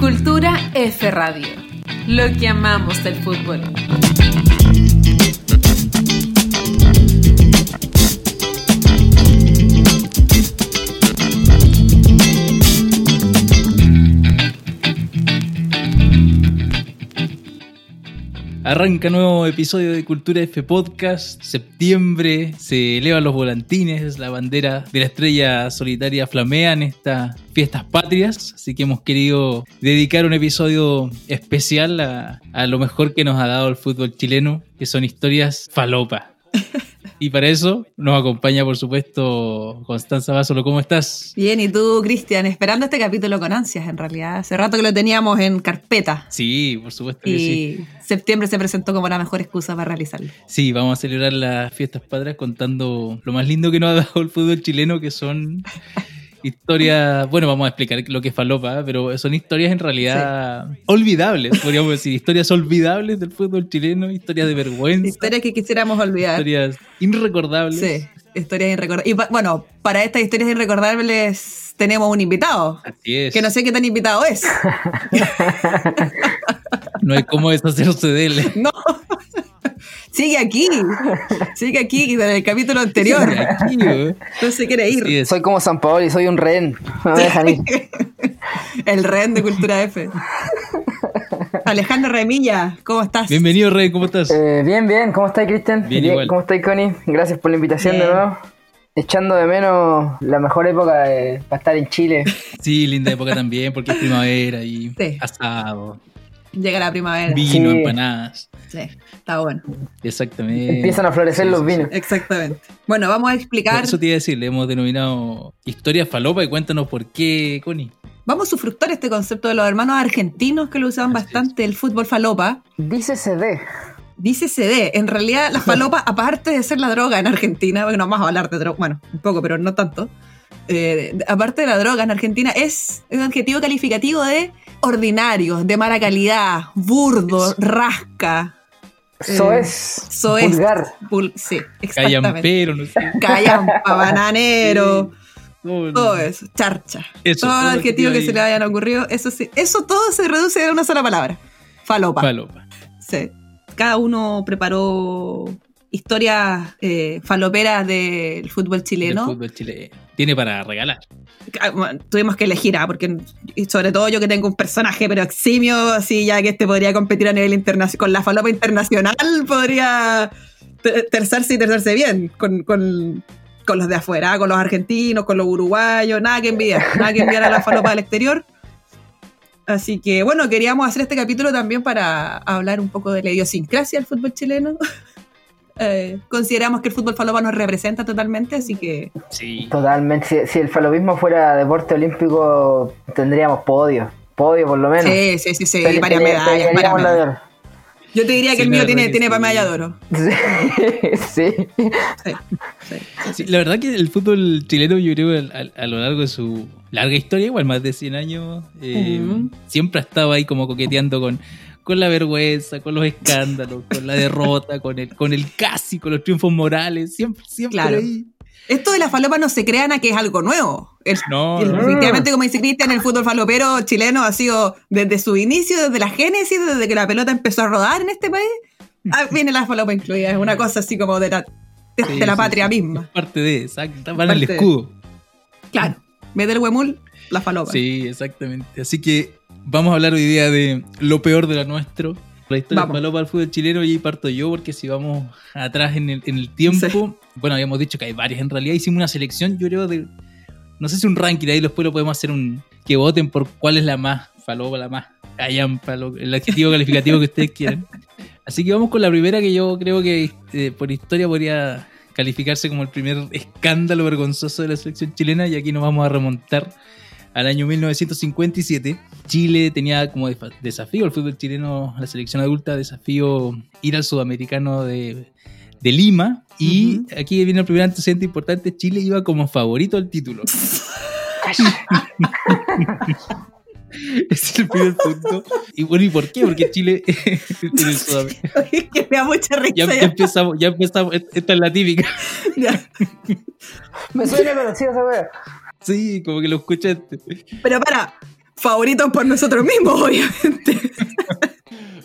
Cultura F Radio. Lo que amamos del fútbol. Arranca nuevo episodio de Cultura F Podcast. Septiembre se elevan los volantines, la bandera de la estrella solitaria flamea en estas fiestas patrias. Así que hemos querido dedicar un episodio especial a, a lo mejor que nos ha dado el fútbol chileno, que son historias falopa. Y para eso nos acompaña, por supuesto, Constanza Basolo. ¿Cómo estás? Bien, y tú, Cristian, esperando este capítulo con ansias, en realidad. Hace rato que lo teníamos en carpeta. Sí, por supuesto que y sí. septiembre se presentó como la mejor excusa para realizarlo. Sí, vamos a celebrar las fiestas patrias contando lo más lindo que nos ha dado el fútbol chileno, que son historias, bueno, vamos a explicar lo que es falopa, pero son historias en realidad olvidables, podríamos decir, historias olvidables del fútbol chileno, historias de vergüenza, Historias que quisiéramos olvidar. historias irrecordables. Sí, historias irrecordables. Y pa- bueno, para estas historias irrecordables tenemos un invitado. Así es. Que no sé qué tan invitado es. No hay cómo deshacerse de él. No. Sigue aquí. Sigue aquí desde el capítulo anterior. Aquí. No se quiere ir. Soy como San Paolo y soy un rehén. No me dejan ir. El rehén de Cultura F. Alejandro Remilla, ¿cómo estás? Bienvenido, Rey, ¿cómo estás? Eh, bien, bien. ¿Cómo estás, Cristian? Bien, igual. ¿Cómo estás, Connie? Gracias por la invitación Bien. de nuevo. Echando de menos la mejor época de- para estar en Chile. Sí, linda época también, porque es primavera y Sí. asado, Llega la primavera. vino, Sí. empanadas. Sí, está bueno. Exactamente. Empiezan a florecer Sí, los sí, vinos. Exactamente. Bueno, vamos a explicar. Eso te iba a decir, le hemos denominado historia falopa y cuéntanos por qué, Connie. Vamos a sufructar este concepto de los hermanos argentinos que lo usaban Así bastante, el fútbol falopa. Dice CD. Dice CD, en realidad la falopa, aparte de ser la droga en Argentina, porque no vamos a hablar de droga, bueno, un poco, pero no tanto. eh, aparte de la droga en Argentina, es un adjetivo calificativo de ordinario, de mala calidad, burdo, Eso. es. soez. Vulgar. pul- sí, exactamente. Callampero, no sé. Callampa, bananero, no. todo eso, charcha. Eso, todo todo el adjetivo que ahí. se le hayan ocurrido, eso sí, eso todo se reduce a una sola palabra. Falopa. Falopa. Sí. Cada uno preparó historias eh, faloperas del fútbol Del chileno. fútbol chileno. Tiene para regalar. Ah, Tuvimos que elegir, ah, porque sobre todo yo que tengo un personaje pero eximio, así ya que este podría competir a nivel internacional, con la falopa internacional podría te- terciarse y terciarse bien con, con- con los de afuera, con los argentinos, con los uruguayos, nada que envidiar, nada que envidiar a la falopa del exterior. Así que bueno, queríamos hacer este capítulo también para hablar un poco de la idiosincrasia del fútbol chileno. Eh, consideramos que el fútbol falopa nos representa totalmente, así que Sí. Totalmente. Si, si el falopismo fuera deporte olímpico, tendríamos podio. Podio, por lo menos. sí, sí, sí, sí, varias medallas, varias. Yo te diría que Sí, el mío tiene, tiene sí. para medalla de oro. Sí. sí. Sí, sí. Sí, la verdad que el fútbol chileno, yo creo, a, a lo largo de su larga historia, igual más de 100 años, eh, siempre ha estado ahí como coqueteando con, con la vergüenza, con los escándalos, con la derrota, con el, con el casi, con los triunfos morales, siempre, siempre Claro. ahí. Esto de la falopa no se crean a que es algo nuevo. El- No, el- no. Efectivamente, como dice Cristian, el fútbol falopero chileno ha sido desde su inicio, desde la génesis, desde que la pelota empezó a rodar en este país. ah, viene la falopa incluida. Es una cosa así como de la, de, Sí, de la sí, patria sí. misma. Es parte de, exacto, van al Parte de. escudo. Claro. Del huemul, la falopa. Sí, exactamente. Así que vamos a hablar hoy día de lo peor de lo nuestro. La historia Vamos. del falopa del fútbol chileno y ahí parto yo porque si vamos atrás en el, en el tiempo, Sí. bueno, habíamos dicho que hay varias en realidad, hicimos una selección, yo creo, de, no sé si un ranking, ahí después lo podemos hacer un, que voten por cuál es la más falopa, la más callampa, el adjetivo calificativo que ustedes quieran. Así que vamos con la primera que yo creo que eh, por historia podría calificarse como el primer escándalo vergonzoso de la selección chilena y aquí nos vamos a remontar al año 1957. Chile tenía como desafío el fútbol chileno, la selección adulta, desafío ir al sudamericano de, de Lima. Y Ujú. aquí viene el primer antecedente importante, Chile iba como favorito al título. Es el primer punto. Y bueno, ¿y por qué? Porque Chile en el Sudamericano. Oye, que me da mucha risa. Ya, ya. ya empezamos, ya empezamos. Esta es la típica. Ya. Me suena conocida esa wea. Sí, como que lo escuchaste. Pero para, favoritos por nosotros mismos, obviamente.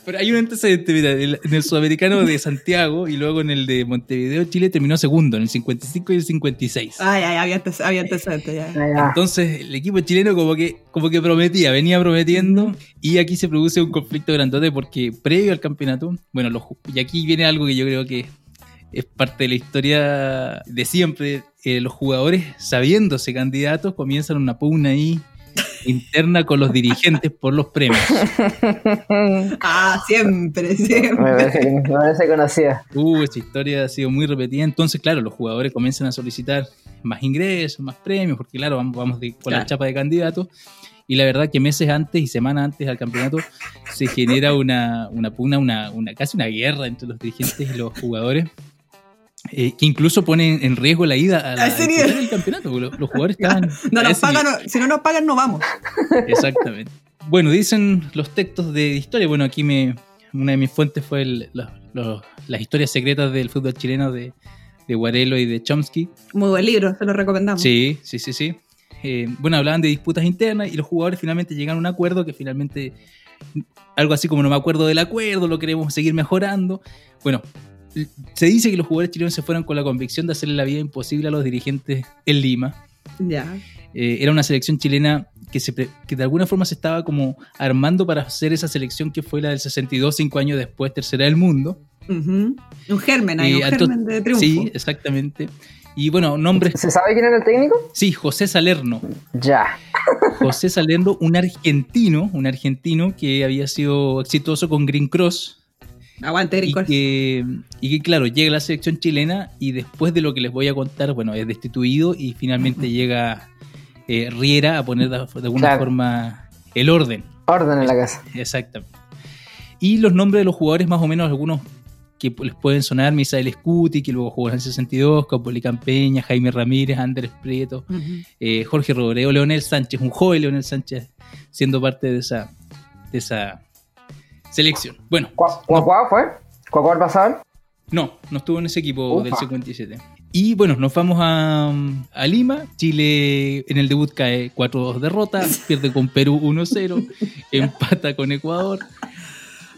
Pero hay un antecedente, mira, en el sudamericano de Santiago y luego en el de Montevideo, Chile terminó segundo, en el 55 y el 56. Ay, ay, había había antecedentes ya. Ah, ya. Entonces el equipo chileno como que, como que prometía, venía prometiendo y aquí se produce un conflicto grandote porque previo al campeonato, bueno, los, y aquí viene algo que yo creo que es parte de la historia de siempre, eh, los jugadores sabiéndose candidatos comienzan una pugna ahí interna con los dirigentes por los premios. Ah, siempre, Me siempre. parece, me parece conocida. Uh, esta historia ha sido muy repetida. Entonces, claro, los jugadores comienzan a solicitar más ingresos, más premios, porque claro, vamos, vamos de- con la Claro. chapa de candidatos. Y la verdad que meses antes y semanas antes al campeonato se genera una, una pugna, una, una, casi una guerra entre los dirigentes y los jugadores. Eh, que incluso pone en riesgo la ida a la, A ese a nivel. disputar el campeonato. Los, los jugadores estaban. No nos pagan, no- si no nos pagan, no vamos. Exactamente. Bueno, dicen los textos de historia. Bueno, aquí me, una de mis fuentes fue el- los- los- las historias secretas del fútbol chileno de, de Guarelo y de Chomsky. Muy buen libro, se lo recomendamos. Sí, sí, sí, sí. Eh, bueno, hablaban de disputas internas y los jugadores finalmente llegaron a un acuerdo que finalmente, algo así como no me acuerdo del acuerdo, lo queremos seguir mejorando. Bueno, se dice que los jugadores chilenos se fueron con la convicción de hacerle la vida imposible a los dirigentes en Lima. Ya. Eh, era una selección chilena que, se pre- que de alguna forma se estaba como armando para hacer esa selección que fue la del 62, cinco años después, tercera del mundo. Un germen ahí, Y un germen de triunfo. Sí, exactamente. Y bueno, nombres. ¿Se sabe quién era el técnico? Sí, José Salerno. Ya. José Salerno, un argentino, un argentino que había sido exitoso con Green Cross. Aguante, Y que, y que, claro, llega la selección chilena y después de lo que les voy a contar, bueno, es destituido y finalmente llega eh, Riera a poner de, de alguna Claro. forma el orden. Orden en la casa. Exactamente. Y los nombres de los jugadores, más o menos algunos que les pueden sonar, Misael Scuti, que luego jugó en el 62, Capoli Campeña, Jaime Ramírez, Andrés Prieto, eh, Jorge Robreo, Leonel Sánchez, un joven Leonel Sánchez, siendo parte de esa, de esa selección. Bueno, ¿Cuá cuá- cuá fue? ¿Cuá cuál pasaban? no, no estuvo en ese equipo Ufa. del 57. Y bueno, nos vamos a, a Lima. Chile en el debut cae 4-2 derrotas, pierde con Perú 1-0, empata con Ecuador.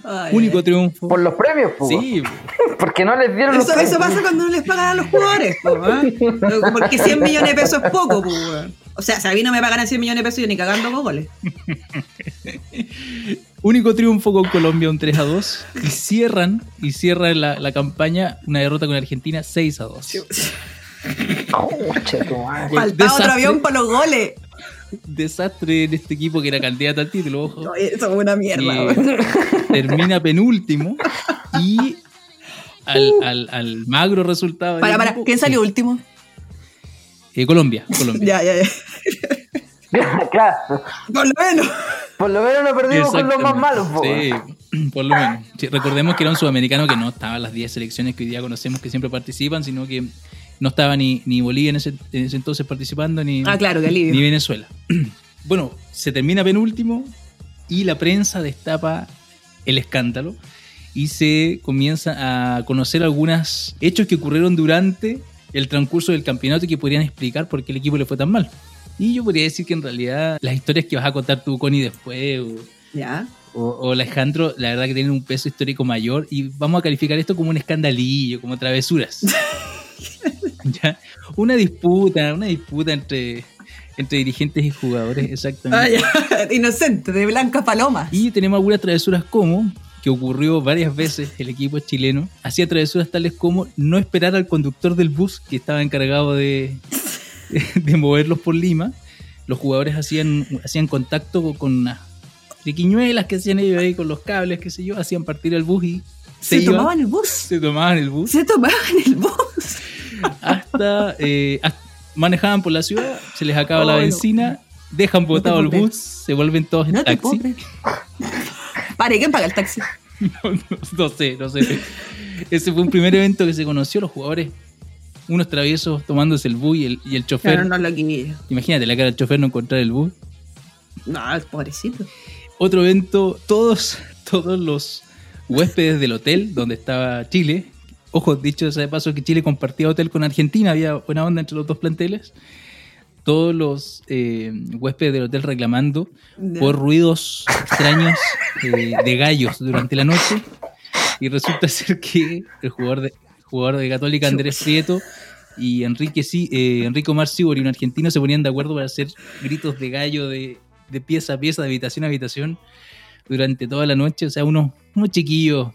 Ay, Único triunfo. Por los premios, pues. Sí, Porque no les dieron los Eso, premios. eso pasa cuando no les pagan a los jugadores, po, ¿ah? Porque 100 millones de pesos es poco, po. O sea, si a mí no me pagan 100 millones de pesos, yo ni cagando goles. Único triunfo con Colombia, un 3 a 2. Y cierran, y cierran la, la campaña, una derrota con Argentina 6 a 2. Concha tu madre. Pues, Faltaba otro avión para los goles. Desastre en este equipo que era candidato al título, ojo. Oye, Eso es una mierda, weón. termina penúltimo y al, al- al magro resultado. Para, para, equipo- ¿quién salió último? Eh, Colombia, Colombia. Ya, ya, ya. claro. Por lo menos. Por lo menos no perdimos con los más malos, po. Sí, por lo menos. Sí, recordemos que era un sudamericano que no estaba en las 10 selecciones que hoy día conocemos que siempre participan, sino que no estaba ni, ni Bolivia en ese, en ese entonces participando, ni, Ah, claro, ni. Venezuela. Bueno, se termina penúltimo y la prensa destapa el escándalo y se comienza a conocer algunos hechos que ocurrieron durante el transcurso del campeonato y que podrían explicar por qué el equipo le fue tan mal. Y yo podría decir que en realidad las historias que vas a contar tú, Connie, después, o, Ya. o, o Alejandro, la verdad que tienen un peso histórico mayor y vamos a calificar esto como un escandalillo, como travesuras. ¿Ya? Una disputa, una disputa entre, entre dirigentes y jugadores, exactamente. Ah. Inocente, de Blanca Paloma. Y tenemos algunas travesuras como, que ocurrió varias veces el equipo chileno, hacía travesuras tales como no esperar al conductor del bus que estaba encargado de, de moverlos por Lima. Los jugadores hacían, hacían contacto con unas triquiñuelas que hacían ellos ahí con los cables, qué sé yo, hacían partir el bus y Se, tomaban el bus. se tomaban el bus Se tomaban el bus. hasta, eh, hasta- manejaban por la ciudad, se les acaba la Oh, no. benzina, dejan botado el bus, se vuelven todos en No taxi. Pare, ¿quién paga el taxi? No, no- no sé, no sé. Ese fue un primer evento que se conoció, los jugadores, unos traviesos tomándose el bus y el, y el chofer. Claro, no lo quería. Imagínate la cara del chofer no encontrar el bus. No, pobrecito. Otro evento, todos, todos los huéspedes del hotel donde estaba Chile, ojo, dicho sea de paso que Chile compartía hotel con Argentina, había buena onda entre los dos planteles, todos los eh, huéspedes del hotel reclamando Ya. por ruidos extraños eh, de gallos durante la noche. Y resulta ser que el jugador de, jugador de Católica, Andrés Prieto, y Enrique sí, eh, Enrico Marcibori, un argentino, se ponían de acuerdo para hacer gritos de gallo de, de pieza a pieza, de habitación a habitación, durante toda la noche. O sea, unos, unos chiquillos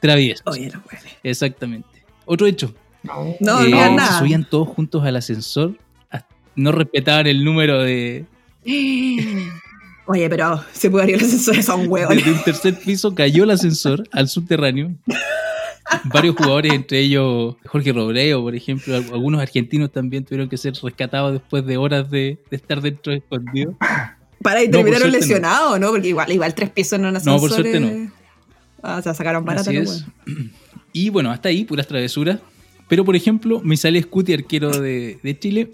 traviesos. Oye, no puede. Exactamente. Otro hecho. No, eh, no se nada. subían todos juntos al ascensor. No respetaban el número de, Oye, pero se puede abrir el ascensor, son huevos. Desde un tercer piso cayó el ascensor al subterráneo. Varios jugadores, entre ellos Jorge Robreo, por ejemplo, al- algunos argentinos también tuvieron que ser rescatados después de horas de, de estar dentro escondidos. Para y No, terminaron no. lesionados, ¿no? Porque igual, igual tres pisos un ascensor. No, por suerte no. Ah, o sea, sacaron barata Así lo es. bueno. Y bueno, hasta ahí, puras travesuras. Pero por ejemplo, Misael Scuti, arquero de, de Chile,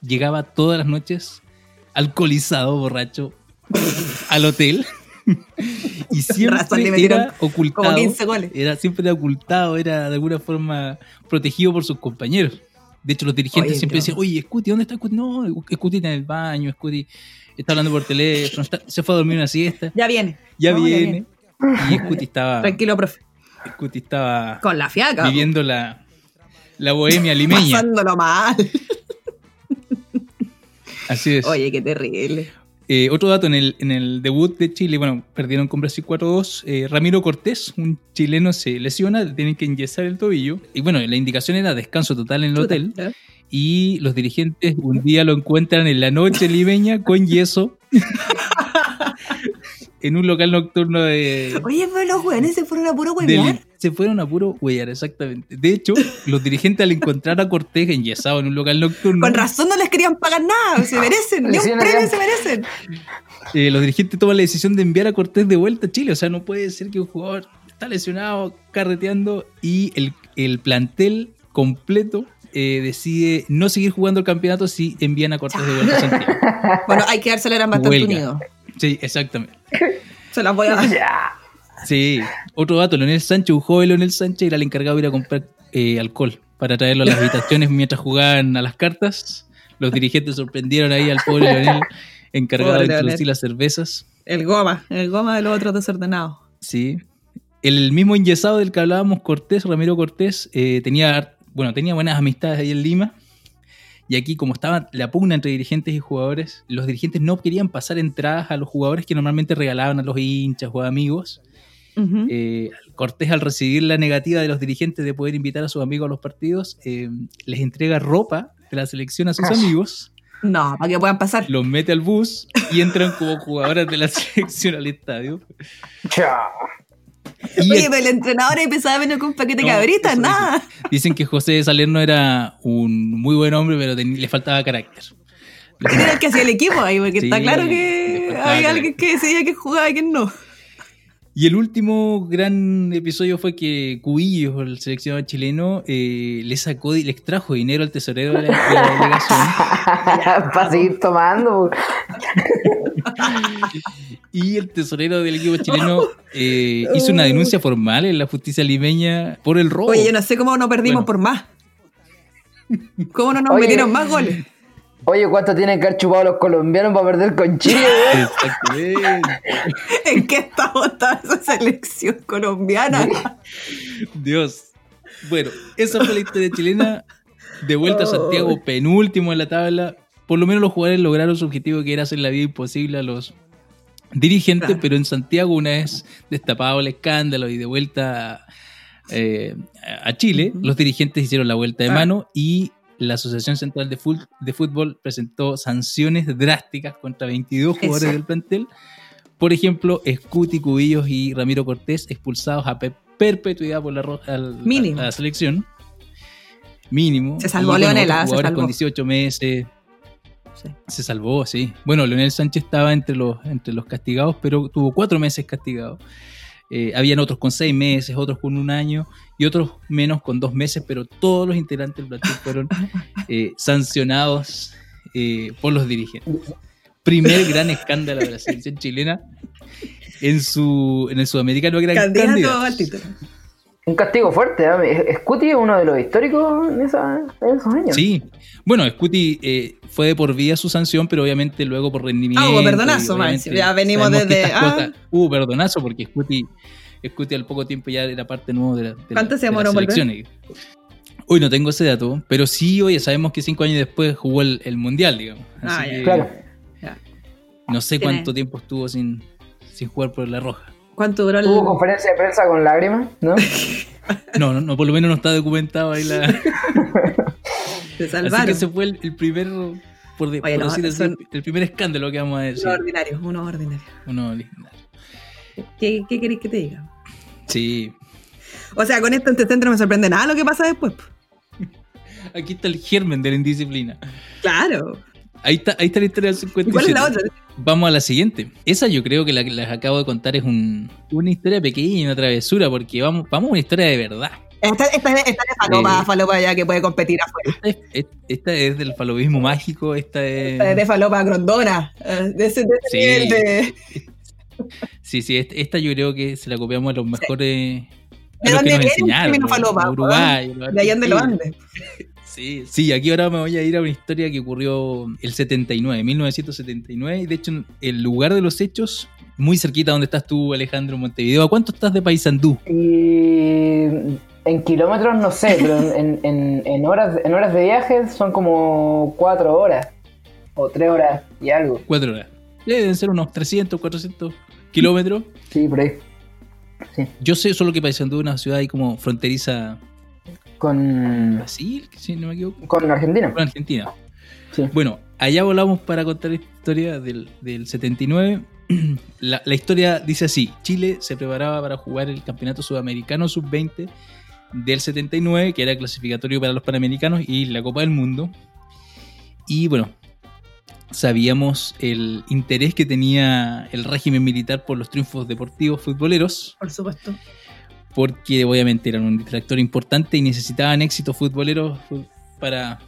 llegaba todas las noches alcoholizado, borracho, al hotel. Y siempre era ocultado. como 15 goles. Era siempre era ocultado, era de alguna forma protegido por sus compañeros. De hecho, los dirigentes Oye, siempre decían, oye, Scuti, ¿dónde está Scuti? No, Scuti está en el baño, Scuti está hablando por teléfono, está- se fue a dormir una siesta, Ya viene. ya No, viene. Y Scuti estaba, Tranquilo, profe. Scuti estaba Con la fiaca. viviendo la, la bohemia limeña. Pasándolo mal. Así es. Oye, qué terrible. Eh, otro dato, en el, en el debut de Chile, bueno, perdieron con Brasil 4-2. eh, Ramiro Cortés, un chileno, se lesiona, le tienen que enyesar el tobillo. Y bueno, la indicación era descanso total en el hotel. ¿eh? Y los dirigentes un día lo encuentran en la noche limeña con yeso. en un local nocturno de, Oye, pero los weones se fueron a puro huevear. se fueron a puro huellar, exactamente. De hecho, los dirigentes al encontrar a Cortés enyesado en un local nocturno, Con razón no les querían pagar nada. Se merecen. Ni un premio se merecen. eh, los dirigentes toman la decisión de enviar a Cortés de vuelta a Chile. O sea, no puede ser que un jugador está lesionado, carreteando y el, el plantel completo eh, decide no seguir jugando el campeonato si envían a Cortés de vuelta a Santiago. Bueno, hay que dársela eran bastante Huelga. unidos. Sí, exactamente. Se las voy a dar. Ya. Sí. Otro dato, Leonel Sánchez, un joven Leonel Sánchez era el encargado de ir a comprar eh, alcohol para traerlo a las habitaciones mientras jugaban a las cartas. Los dirigentes sorprendieron ahí al pobre Leonel encargado Pobre de introducir Leonel. las cervezas. El goma. El goma de los otros desordenados. Sí. El mismo enyesado del que hablábamos, Cortés, Ramiro Cortés, eh, tenía, bueno, tenía buenas amistades ahí en Lima. Y aquí, como estaba la pugna entre dirigentes y jugadores, los dirigentes no querían pasar entradas a los jugadores que normalmente regalaban a los hinchas o amigos. Ujú. Eh, Cortés, al recibir la negativa de los dirigentes de poder invitar a sus amigos a los partidos, eh, les entrega ropa de la selección a sus amigos, No, para que puedan pasar. los mete al bus y entran como jugadoras de la selección al estadio. Y Oye, el- pero el entrenador empezaba a venir con un paquete de No, cabritas, nada. Dicen que José Salerno era un muy buen hombre, pero ten- le faltaba carácter. ¿Quién era el que hacía el equipo ahí? Porque Sí, está claro que había alguien que decidía quién jugaba y quién no. Y el último gran episodio fue que Cubillos, el seleccionado chileno, eh, le sacó, le extrajo dinero al tesorero de la, de la delegación. Para seguir tomando. Y el tesorero del equipo chileno eh, hizo una denuncia formal en la justicia limeña por el robo. Oye, yo no sé cómo no perdimos Bueno. por más. ¿Cómo no nos Oye. metieron más goles? Oye, ¿cuánto tienen que haber chupado los colombianos para perder con Chile? Exactamente. ¿En qué estado está esa selección colombiana? Dios. Bueno, esa fue la historia chilena. De vuelta a Santiago, penúltimo en la tabla. Por lo menos los jugadores lograron su objetivo, que era hacer la vida imposible a los dirigentes, Claro. pero en Santiago, una vez destapado el escándalo y de vuelta eh, a Chile, los dirigentes hicieron la vuelta de mano y la Asociación Central de, Fut- de Fútbol presentó sanciones drásticas contra 22 jugadores del plantel. Por ejemplo, Scuti, Cubillos y Ramiro Cortés expulsados a pe- perpetuidad por la, al- a la selección. Mínimo. Se salvó Y, bueno, Leonel, otros ah, se salvó. con 18 meses. Se salvó, sí. Bueno, Leonel Sánchez estaba entre los, entre los castigados, pero tuvo cuatro meses castigado. Eh, habían otros con seis meses, otros con un año y otros menos con dos meses, pero todos los integrantes del plantel fueron eh, sancionados eh, por los dirigentes. primer gran escándalo de la selección chilena en su en el sudamericano gran Candidato candidato. al título. Un castigo fuerte, ¿eh? Scuti es uno de los históricos en, esa- en esos años. Sí, bueno, Scuti eh, fue de por vía su sanción, pero obviamente luego por rendimiento. Ah, hubo perdonazo. Ya venimos desde- ah. hubo perdonazo porque Scuti, Scuti al poco tiempo ya era parte nuevo de la, de la- ¿Cuánto se de las. Hoy no tengo ese dato, pero sí, oye, sabemos que cinco años después jugó el, el Mundial, digamos. Así Ah, ya. que Claro. Ya. no sé Tiene- cuánto tiempo estuvo sin, sin jugar por la roja. ¿Cuánto duró el.? Hubo conferencia de prensa con lágrimas, ¿no? No, no, no, por lo menos no está documentado ahí la... Se Así salvaron. que ese fue el, el primer, por, de- Oye, por no, decir así, son- el primer escándalo que vamos a decir. Uno ordinario, uno ordinario. Uno legendario. ¿Qué, qué queréis que te diga? Sí. O sea, con esto antecedente no me sorprende nada lo que pasa después. Aquí está el germen de la indisciplina. Claro. Ahí está, ahí está la historia del ¿Y 57. cuál es la otra? Vamos a la siguiente. Esa yo creo que la que les acabo de contar es un- una historia pequeña, una travesura, porque vamos, vamos a una historia de verdad. Esta, esta, esta es falopa, Eh. falopa ya que puede competir afuera. Esta es, es- esta es del falobismo mágico, esta es... Esta es de falopa grondona. eh, De ese, de Sí. nivel de. Sí, sí, est- esta yo creo que se la copiamos a los mejores... ¿De A los que nos enseñaron, falopa, los De allá donde lo argentinos. Sí, sí, aquí ahora me voy a ir a una historia que ocurrió el 79, 1979, y de hecho el lugar de los hechos, muy cerquita donde estás tú, Alejandro, en Montevideo. ¿A cuánto estás de Paysandú? Y en kilómetros no sé, pero en, en- en horas, en horas de viaje son como cuatro horas. O tres horas y algo. Cuatro horas. Eh, Deben ser unos 300, 400 kilómetros. Sí, por ahí. Sí. Yo sé solo que Paysandú es una ciudad ahí como fronteriza Con, Brasil, si no me equivoco, con Argentina. con Argentina. Sí. Bueno, allá volamos para contar la historia del, del 79. La, la historia dice así: Chile se preparaba para jugar el Campeonato Sudamericano Sub-20 del 79, que era clasificatorio para los Panamericanos y la Copa del Mundo. Y bueno, sabíamos el interés que tenía el régimen militar por los triunfos deportivos futboleros, Por supuesto. Porque obviamente eran un distractor importante y necesitaban éxitos futboleros fu- para,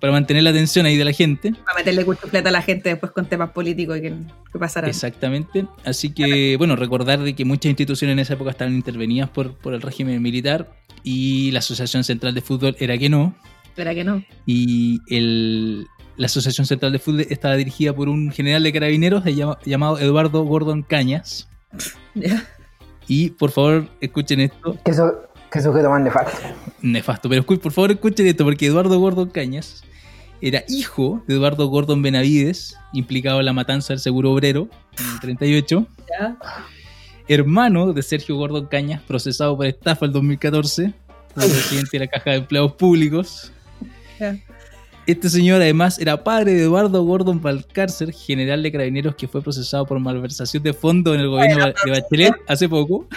para mantener la atención ahí de la gente. Para meterle cuchufleta a la gente después con temas políticos y que, que pasarán. Exactamente. Así que, bueno, recordar de que muchas instituciones en esa época estaban intervenidas por, por el régimen militar y la Asociación Central de Fútbol era que no. ¿Será que no? Y el, la Asociación Central de Fútbol estaba dirigida por un general de carabineros llamado Eduardo Gordon Cañas. Ya. Y por favor, escuchen esto. ¿Qué, su- qué sujeto más nefasto? Nefasto, pero por favor escuchen esto, porque Eduardo Gordon Cañas era hijo de Eduardo Gordon Benavides, implicado en la matanza del seguro obrero en el 38. Ya. hermano de Sergio Gordon Cañas, procesado por estafa el 2014, como presidente de la Caja de Empleados Públicos. Ya. Este señor además era padre de Eduardo Gordon Valcárcer, general de carabineros que fue procesado por malversación de fondos en el gobierno de Bachelet hace poco.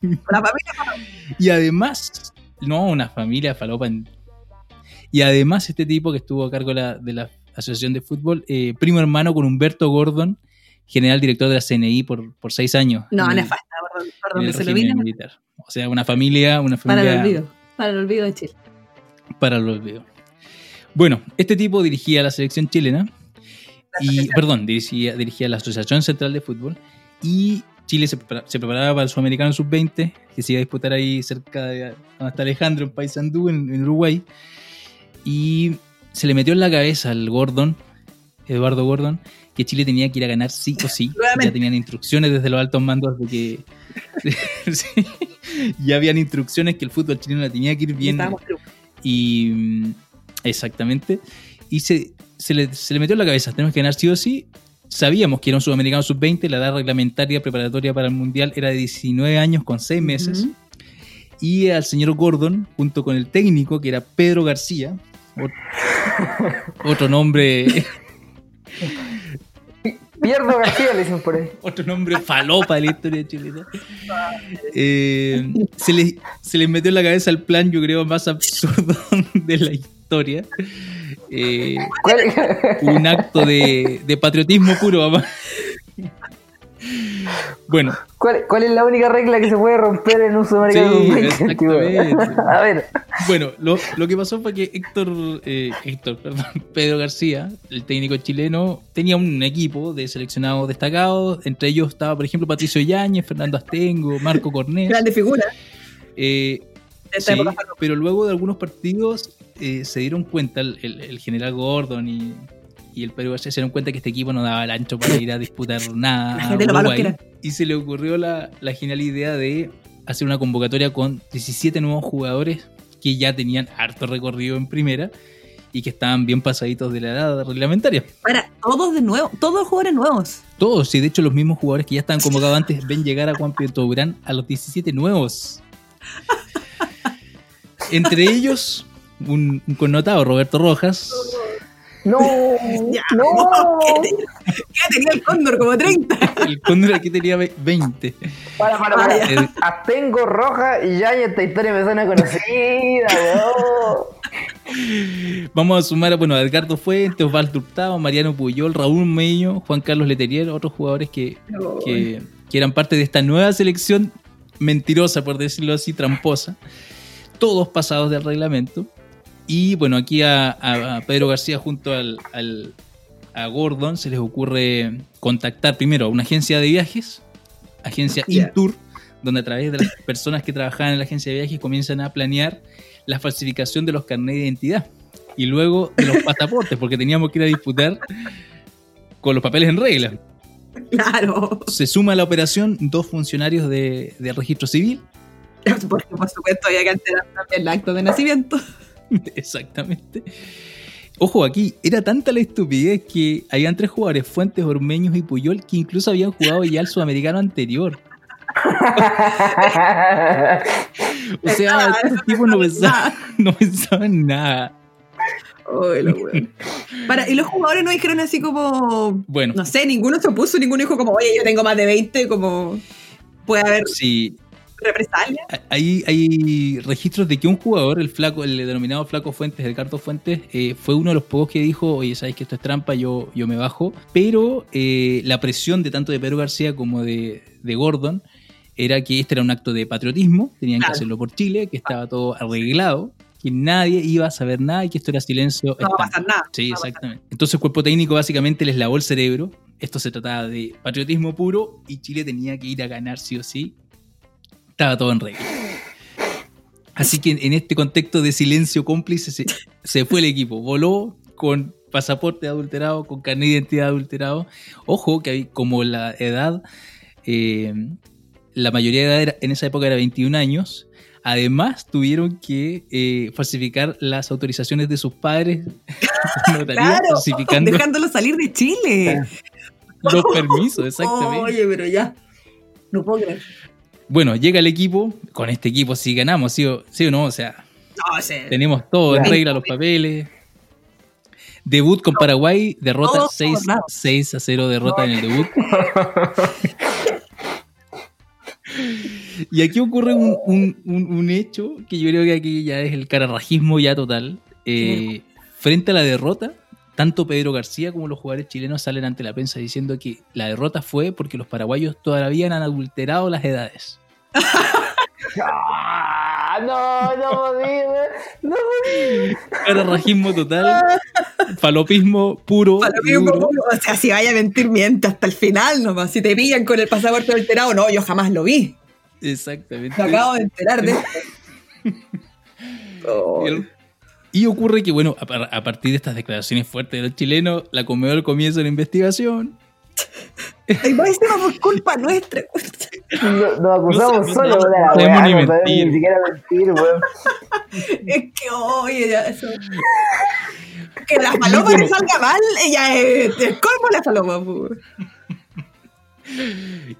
La familia Y además, no, una familia falopa. en- Y además este tipo que estuvo a cargo de la, de la Asociación de Fútbol, eh, primo hermano con Humberto Gordon, general director de la CNI por, por seis años. No, nefasta, en donde el se lo militar. O sea, una familia, una Para familia el olvido. Para el olvido de Chile. para el olvido. Bueno, este tipo dirigía la selección chilena y, perdón, dirigía, dirigía la Asociación Central de Fútbol y Chile se, prepara- se preparaba para el Sudamericano Sub-20 que se iba a disputar ahí cerca de donde está Alejandro, en Paysandú, en, en Uruguay. Y se le metió en la cabeza al Gordon, Eduardo Gordon, que Chile tenía que ir a ganar sí o sí. Ya tenían instrucciones desde los altos mandos de que sí, ya habían instrucciones que el fútbol chileno la tenía que ir bien. y mm, exactamente. Y se, se, le, se le metió en la cabeza, tenemos que ganar sí o sí. Sabíamos que era un sudamericano sub-20, la edad reglamentaria preparatoria para el mundial era de 19 años con 6 meses. Ujú. Y al señor Gordon, junto con el técnico, que era Pedro García, ot- otro nombre, Pierdo García le dicen por ahí. otro nombre falopa de la historia chilena, eh, se, le, se le metió en la cabeza el plan, yo creo, más absurdo de la historia. Eh, ¿Cuál, un acto de, de patriotismo puro, vamos. Bueno, cuál, cuál es la única regla que se puede romper en un Sí, sudamericano? exactamente. A ver, Bueno, lo, lo que pasó fue que Héctor, eh, Héctor, perdón, Pedro García, el técnico chileno, tenía un equipo de seleccionados destacados. Entre ellos estaba, por ejemplo, Patricio Yáñez, Fernando Astengo, Marco Cornés. Grande figura. Eh, de sí, pero luego de algunos partidos eh, se dieron cuenta, el, el- el general Gordon y, y el García se dieron cuenta que este equipo no daba el ancho para ir a disputar nada. La gente lo malo Uruguay. que Y se le ocurrió la, la genial idea de hacer una convocatoria con 17 nuevos jugadores que ya tenían harto recorrido en primera y que estaban bien pasaditos de la edad reglamentaria. Para todos de nuevo, todos los jugadores nuevos. Todos, y de hecho los mismos jugadores que ya estaban convocados antes ven llegar a Juan Pinto Durán a los 17 nuevos. Entre ellos, un, un connotado, Roberto Rojas, No, Ya, no. ¿qué, te- qué tenía el cóndor? Como 30. el cóndor aquí tenía ve- 20. Para, para, para. Vaya. Eh, Astengo Roja y ya esta historia me suena conocida, weón. Vamos a sumar a, bueno, a Edgardo Fuentes, Osvaldo Hurtado, Mariano Puyol, Raúl Meño, Juan Carlos Leterier, otros jugadores que, que, que eran parte de esta nueva selección mentirosa, por decirlo así, tramposa. Todos pasados del reglamento. Y bueno, aquí a, Pedro García junto al, al- a Gordon se les ocurre contactar primero a una agencia de viajes, agencia. Intour, donde a través de las personas que trabajaban en la agencia de viajes comienzan a planear la falsificación de los carnets de identidad y luego de los pasaportes, porque teníamos que ir a disputar con los papeles en regla. Claro. Se suma a la operación dos funcionarios de, de registro civil, Porque por supuesto había que alterar también el acto de nacimiento. exactamente. Ojo, aquí era tanta la estupidez que habían tres jugadores, Fuentes, Ormeños y Puyol, que incluso habían jugado ya el sudamericano anterior. O sea, estos tipos no pensaban, no pensaban nada. Ay, lo bueno. Para, y los jugadores no dijeron así como. Bueno, No sé, ninguno se opuso, ninguno dijo como, oye, yo tengo más de 20, como. Puede haber sí, represalia. Hay, hay registros de que un jugador, el flaco, el denominado flaco Fuentes, el Carto Fuentes, eh, fue uno de los pocos que dijo, oye, sabes que esto es trampa, yo, yo me bajo. Pero eh, la presión de tanto de Pedro García como de, de Gordon era que este era un acto de patriotismo, tenían Claro. que hacerlo por Chile, que estaba todo arreglado, que nadie iba a saber nada y que esto era silencio. No va a pasar nada. Sí, No pasar exactamente. Entonces el cuerpo técnico básicamente les lavó el cerebro. Esto se trataba de patriotismo puro y Chile tenía que ir a ganar sí o sí. Estaba todo en regla. Así que en este contexto de silencio cómplice se, se fue el equipo. Voló con pasaporte adulterado, con carnet de identidad adulterado. Ojo que hay, como la edad, eh, la mayoría de edad era- en esa época era 21 años. Además, tuvieron que eh, falsificar las autorizaciones de sus padres, Claro, dejándolo salir de Chile. los permisos, exactamente. Oye, pero ya. No puedo creer. Bueno, llega el equipo, con este equipo sí ganamos, sí o, sí o no, o sea, No tenemos todo en regla, los papeles. Debut con Paraguay, derrota Todo 6, sobrado. 6 a 0 derrota en el debut. Y aquí ocurre un, un- un- un hecho que yo creo que aquí ya es el cararrajismo ya total. Eh, frente a la derrota, tanto Pedro García como los jugadores chilenos salen ante la prensa diciendo que la derrota fue porque los paraguayos todavía han adulterado las edades. Ah, no, no podía, no podía. Cararrajismo total, falopismo puro. Duro. como- o sea, si vaya a mentir, miente hasta el final nomás. Si te pillan con el pasaporte alterado, no, yo jamás lo vi. Exactamente. Me acabo de enterar de esto. Oh. El- Y ocurre que, bueno, a, a partir de estas declaraciones fuertes de los chilenos, la Comedor comienza una investigación. Y más por culpa nuestra. No- Nos acusamos No solo de la weá, ni no mentir. ni siquiera mentir, weón. Es que, oye, ya eso. Que la paloma le salga mal, ella es el colmo de la paloma. pues.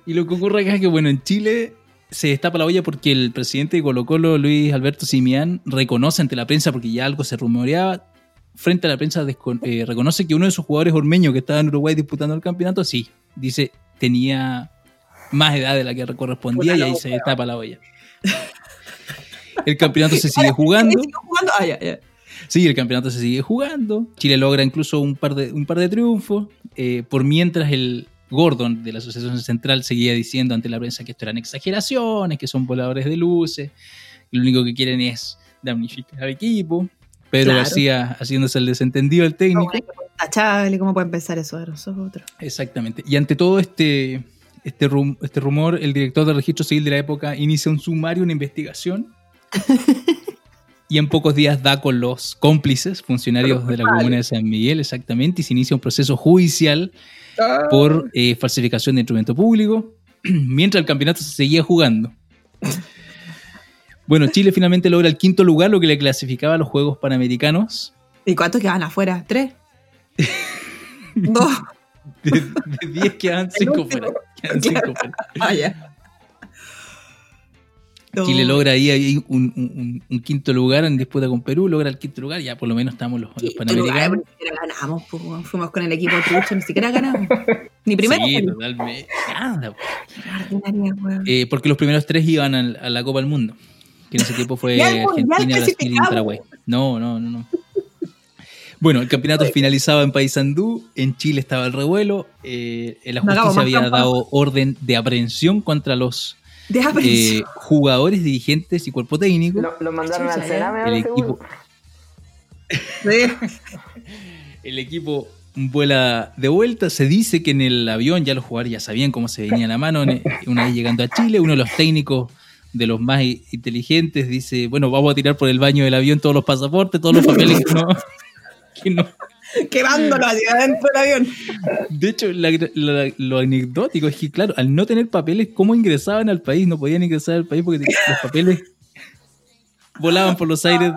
Y lo que ocurre acá es que, bueno, en Chile se destapa la olla porque el presidente de Colo Colo, Luis Alberto Simián, reconoce ante la prensa, porque ya algo se rumoreaba, frente a la prensa eh, reconoce que uno de sus jugadores ormeños que estaba en Uruguay disputando el campeonato, sí, dice, tenía más edad de la que correspondía y ahí se destapa la olla. El campeonato se sigue jugando. ¿Sigue jugando? Ah, ya, ya. Sí, el campeonato se sigue jugando. Chile logra incluso un par de, un par de triunfos. eh, por mientras el Gordon de la Asociación Central seguía diciendo ante la prensa que esto eran exageraciones, que son voladores de luces, que lo único que quieren es damnificar al equipo. Pedro Claro. García haciéndose el desentendido al técnico. Tachable, ¿cómo pueden pensar eso de nosotros? Exactamente. Y ante todo este, este, rum- este rumor, el director del registro civil de la época inicia un sumario, una investigación. y en pocos días da con los cómplices, funcionarios de la comuna de San Miguel, exactamente, y se inicia un proceso judicial por eh, falsificación de instrumento público, mientras el campeonato se seguía jugando. Bueno, Chile finalmente logra el quinto lugar, lo que le clasificaba a los Juegos Panamericanos. ¿Y cuántos quedan afuera? ¿Tres? ¿Dos? De 10 quedan 5 último. fuera. Quedan cinco fuera. Ah, ya. Chile No. logra ahí, ahí un, un- un- un quinto lugar en disputa con Perú, logra el quinto lugar, ya por lo menos estamos los, los lugar, panamericanos. Ni siquiera ganamos, fuimos con el equipo trucho, ni siquiera ganamos. Ni primero. Sí, totalmente. Nada, po. Eh, porque los primeros tres iban a, la Copa del Mundo, que en ese tiempo fue Argentina, Brasil y. Paraguay. No, no, no, no. Bueno, el campeonato finalizaba en Paysandú, en Chile estaba el revuelo, eh, la No justicia había dado orden de aprehensión contra los eh, jugadores, dirigentes y cuerpo técnico. Lo, lo mandaron al. Sename, El equipo, el equipo vuela de vuelta. Se dice que en el avión ya los jugadores ya sabían cómo se venía la mano. Una vez llegando a Chile, uno de los técnicos de los más inteligentes dice, bueno, vamos a tirar por el baño del avión todos los pasaportes, todos los papeles que no... que no- Quemándolo hacia adentro del avión. De hecho, la- la- lo anecdótico es que, claro, al no tener papeles, ¿cómo ingresaban al país? No podían ingresar al país porque los papeles volaban por los aires,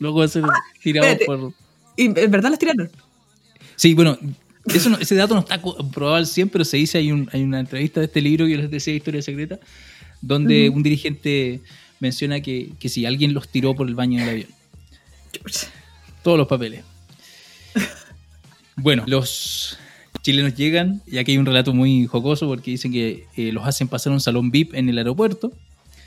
luego de ser tirados Espérate. por... ¿Y en verdad los tiraron? Sí, bueno, eso no- ese dato no está comprobado al 100, pero se dice, hay, un- hay una entrevista de este libro que yo les decía, Historia Secreta, donde un dirigente menciona que, que si alguien los tiró por el baño del avión. Todos los papeles. Bueno, los chilenos llegan, y aquí hay un relato muy jocoso porque dicen que eh, los hacen pasar a un salón VIP en el aeropuerto,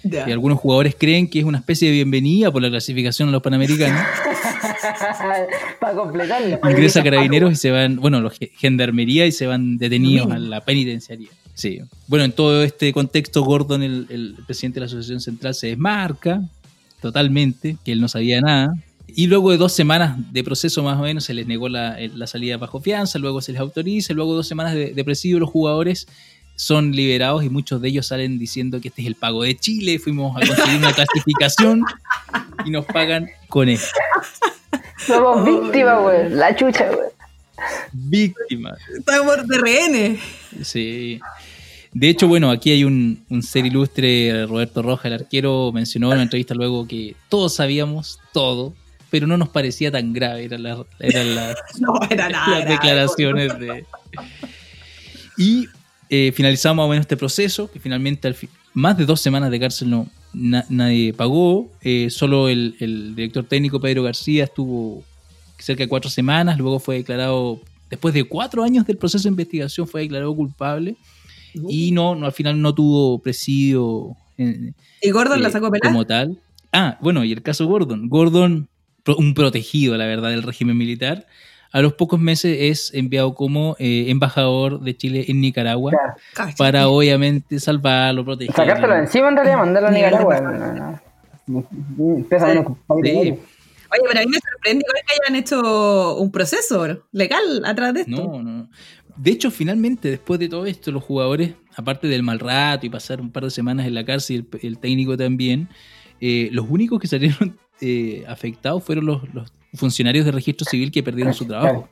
y algunos jugadores creen que es una especie de bienvenida por la clasificación a los Panamericanos. Para completarlo. Ingresa carabineros y se van, bueno, los ge- gendarmería y se van detenidos a la penitenciaría. Sí. Bueno, en todo este contexto, Gordon, el, el presidente de la Asociación Central, se desmarca totalmente, que él no sabía nada. Y luego de dos semanas de proceso más o menos se les negó la, la salida bajo fianza, luego se les autoriza, luego dos semanas de, de presidio los jugadores son liberados y muchos de ellos salen diciendo que este es el pago de Chile, fuimos a conseguir una clasificación y nos pagan con esto. Somos víctimas, güey. La chucha, güey. Víctimas. Estamos de rehenes. Sí. De hecho, bueno, aquí hay un, un ser ilustre, Roberto Roja, el arquero, mencionó en una entrevista luego que todos sabíamos todo, pero no nos parecía tan grave, eran No era nada. las declaraciones de... Y eh, finalizamos más o menos este proceso, que finalmente al fi- más de dos semanas de cárcel no na- nadie pagó, eh, solo el, el director técnico Pedro García estuvo cerca de cuatro semanas, luego fue declarado, después de cuatro años del proceso de investigación, fue declarado culpable y no, no al final no tuvo presidio eh, ¿Y Gordon la eh, sacó a pelar? como tal. Ah, bueno, y el caso Gordon. Gordon, un protegido, la verdad, del régimen militar, a los pocos meses es enviado como eh, embajador de Chile en Nicaragua Claro. Cállate. para obviamente salvarlo, protegerlo. Sacártelo encima en realidad, mandarlo a Ni Nicaragua. No, no. Pesa menos que un poquito Sí. Oye, pero a mí me sorprende que hayan hecho un proceso legal atrás de esto. No, no. De hecho, finalmente, después de todo esto, los jugadores, aparte del mal rato y pasar un par de semanas en la cárcel, el, el técnico también, eh, los únicos que salieron eh, afectados fueron los, los funcionarios de registro civil que perdieron su trabajo.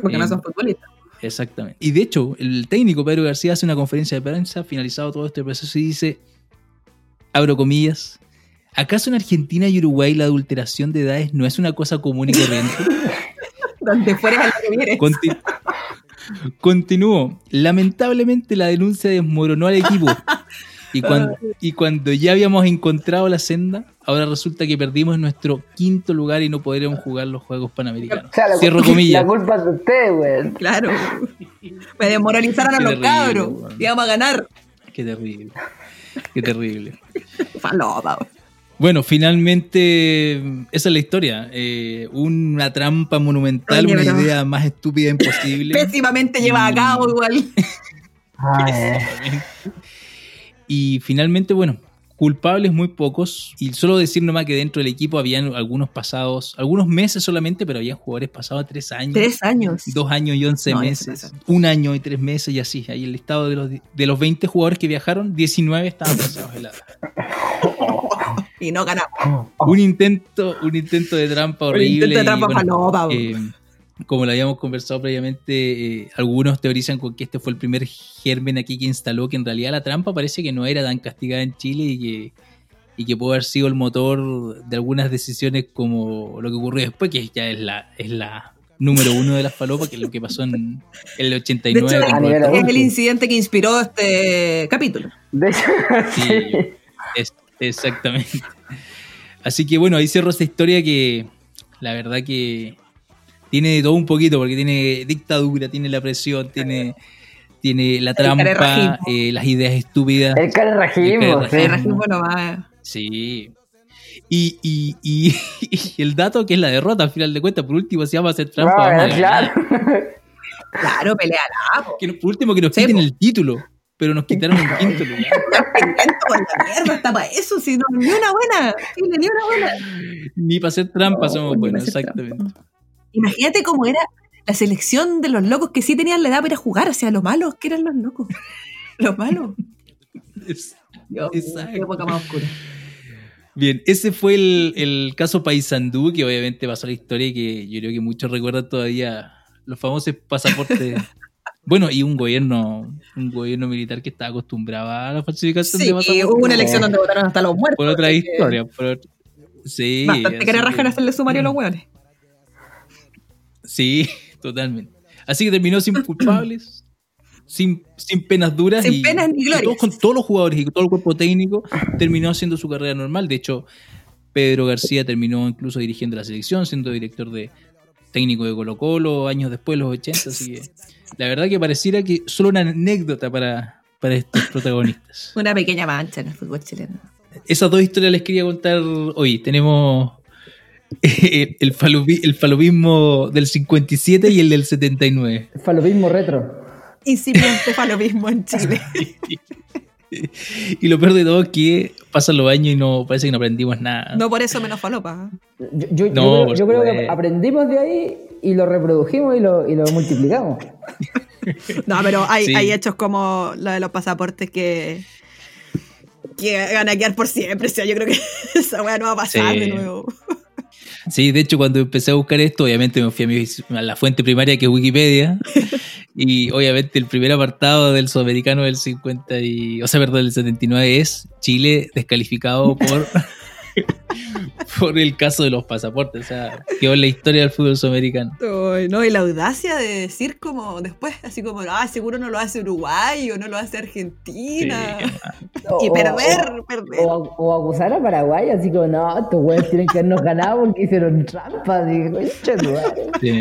Porque no Eh, son futbolistas. Exactamente. Y de hecho, el técnico Pedro García hace una conferencia de prensa, finalizado todo este proceso, y dice, abro comillas, ¿acaso en Argentina y Uruguay la adulteración de edades no es una cosa común y corriente? Donde fueras a lo que vienes. Conti- Continuó. Lamentablemente la denuncia desmoronó al equipo. Y cuando, y cuando ya habíamos encontrado la senda, ahora resulta que perdimos nuestro quinto lugar y no podremos jugar los Juegos Panamericanos. O sea, la, Cierro comillas. la culpa es de ustedes, güey. Claro. Me desmoralizaron a los terrible, cabros. Íbamos a ganar. Qué terrible. Qué terrible. Falopa. Bueno, finalmente esa es la historia. Eh, una trampa monumental, Oye, una idea más estúpida imposible. Pésimamente llevada a cabo igual. Ay, Y finalmente, bueno, culpables muy pocos. Y solo decir nomás que dentro del equipo habían algunos pasados, algunos meses solamente, pero habían jugadores pasados tres años. Tres años. Dos años y once No, meses. Un año y tres meses y así. Ahí el listado de los, de los 20 jugadores que viajaron, 19 estaban pasados en la Y no ganamos. un intento, un intento de trampa Un horrible. intento de y, trampa bueno, falopa, eh, como lo habíamos conversado previamente, eh, algunos teorizan con que este fue el primer germen aquí que instaló que en realidad la trampa parece que no era tan castigada en Chile y que, y que pudo haber sido el motor de algunas decisiones como lo que ocurrió después, que ya es la, es la número uno de las falopas, que es lo que pasó en el 89. De hecho. Es el incidente que inspiró este capítulo. De hecho, Sí, sí. es- exactamente. Así que bueno, ahí cierro esta historia que la verdad que tiene de todo un poquito, porque tiene dictadura, tiene la presión, tiene, tiene la trampa, carerrajismo. eh, las ideas estúpidas. El carerrajismo, El sí. El racismo nomás. Sí. Y, y, y, y el dato que es la derrota, al final de cuentas, por último, si vamos a hacer trampa, Ah, vamos a ganar. claro. Claro, peleará. Que por último, que nos Sí, quiten po. el título, pero nos quitaron el quinto lugar. Intento con la mierda, está para eso, si no, ni una buena. Ni una buena. Ni para hacer trampa No, somos buenos, exactamente. Imagínate cómo era la selección de los locos que sí tenían la edad para jugar, o sea, los malos que eran los locos. Los malos. Es- Dios qué época más oscura. Bien, ese fue el, el caso Paysandú, que obviamente pasó a la historia y que yo creo que muchos recuerdan todavía los famosos pasaportes. bueno, y un gobierno, un gobierno militar que estaba acostumbrado a la falsificación Sí, de pasaportes. hubo una elección donde votaron hasta los muertos. Por otra así que historia. Por ot- Sí. Bastante que rajan hacerle sumario a los hueones. Sí, totalmente. Así que terminó sin culpables, sin, sin penas duras. Sin y, penas ni glorias. todos, con todos los jugadores y todo el cuerpo técnico terminó haciendo su carrera normal. De hecho, Pedro García terminó incluso dirigiendo la selección, siendo director de técnico de Colo Colo años después, los 80. Así que la verdad que pareciera que solo una anécdota para, para estos protagonistas. Una pequeña mancha en el fútbol chileno. Esas dos historias les quería contar hoy. Tenemos el, el, falopi- el falopismo del 57 y el del 79. Falopismo retro. Incipiente falopismo en Chile. Y lo peor de todo es que pasan los años y no parece que no aprendimos nada. No por eso menos falopa. Yo, yo- yo No, creo, por yo creo que supuesto. aprendimos de ahí y lo reprodujimos y lo, y lo multiplicamos. No, pero hay, Sí. hay hechos como lo de los pasaportes que, que van a quedar por siempre. O sea, yo creo que esa weá no va a pasar Sí. de nuevo. Sí, de hecho, cuando empecé a buscar esto, obviamente me fui a, mi- a la fuente primaria que es Wikipedia. y obviamente el primer apartado del sudamericano del 50 y, o sea, perdón, del 79 es Chile descalificado por, por el caso de los pasaportes. O sea, quedó en la historia del fútbol sudamericano. Ay, no, y la audacia de decir como después, así como, ah, seguro no lo hace Uruguay o no lo hace Argentina. O- y o- perder, o- perder. O, o acusar a Paraguay, así como, no, estos güeyes tienen que habernos ganado porque hicieron trampa. Digo. Sí.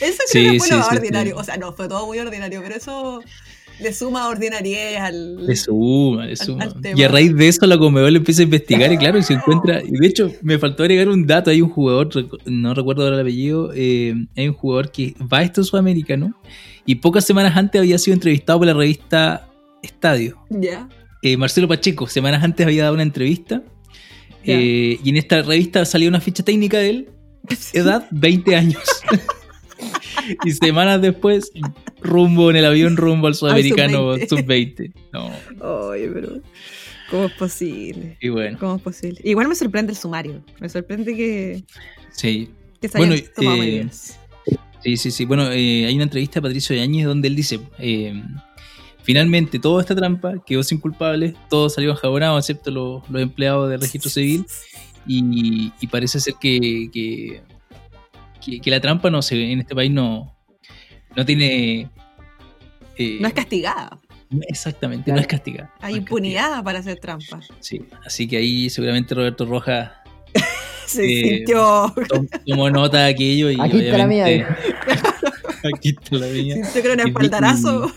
Eso Sí, fue sí, lo sí, ordinario. sí. O sea, no, fue todo muy ordinario, pero eso le suma ordinariedad al. Le suma, le suma. al. Y a raíz de eso la Comebol empieza a investigar y claro, y se encuentra, y de hecho me faltó agregar un dato, hay un jugador, no recuerdo ahora el apellido, eh, hay un jugador que va a esto sudamericano y pocas semanas antes había sido entrevistado por la revista Estadio. Ya. Eh, Marcelo Pacheco, semanas antes había dado una entrevista eh, y en esta revista salía una ficha técnica de él, edad 20 años. y semanas después, rumbo en el avión, rumbo al sudamericano sub-20. sub-20. No, Ay, pero. ¿Cómo es posible? y bueno. ¿Cómo es posible? Igual me sorprende el sumario. Me sorprende que, Sí, que se Bueno, tomado eh, sí, sí, sí. Bueno, eh, hay una entrevista a Patricio Yáñez donde él dice, eh, finalmente toda esta trampa quedó sin culpables, todos salieron jabonados excepto los, los empleados del registro civil y, y parece ser que, que, que- que la trampa no se, en este país no, no tiene... eh, No es castigada. exactamente, no es castigada. Hay no es impunidad para hacer trampa. castigada. Sí, así que ahí seguramente Roberto Rojas Se Eh, sintió. tom- tomó nota de aquello y Aquí está la mía. Aquí está la mía. Sintió que era un espaldarazo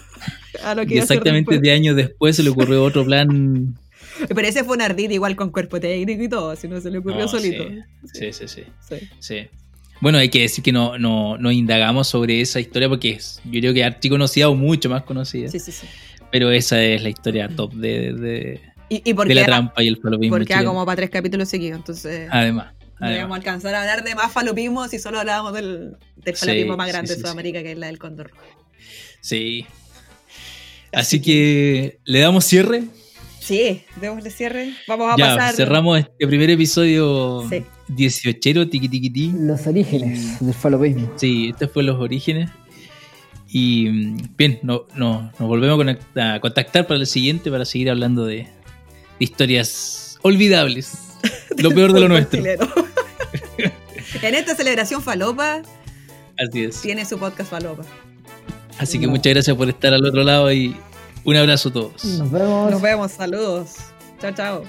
a lo que Y exactamente después. de años después se le ocurrió otro plan. Pero ese fue un ardid igual con cuerpo técnico y todo, si no se le ocurrió No, solito. Sí, sí, sí, Sí. sí. Bueno, hay que decir que no, no, no indagamos sobre esa historia porque es, yo creo que archi conocida o mucho más conocida. Sí, sí, sí. Pero esa es la historia top de, de, Y, y porque de la era- trampa y el falopismo porque era como para tres capítulos seguidos, entonces Además, no íbamos a además. alcanzar a hablar de más falopismo si solo hablábamos del, del Sí, falopismo más grande sí, de. Sudamérica, que es la del cóndor. Sí. Así que le damos cierre. Sí, démosle cierre. Vamos a Ya, pasar. cerramos este primer episodio Sí. 18 tiqui tiqui ti. Los orígenes del falopismo. Sí, estos fueron los orígenes. Y mm, bien, no, no- nos volvemos a contactar para el siguiente para seguir hablando de, de historias olvidables. Lo peor de lo nuestro. En esta celebración falopa Así es. tiene su podcast falopa. Así que muchas gracias por estar al otro lado y un abrazo a todos. Nos vemos. Nos vemos, saludos. Chao, chao.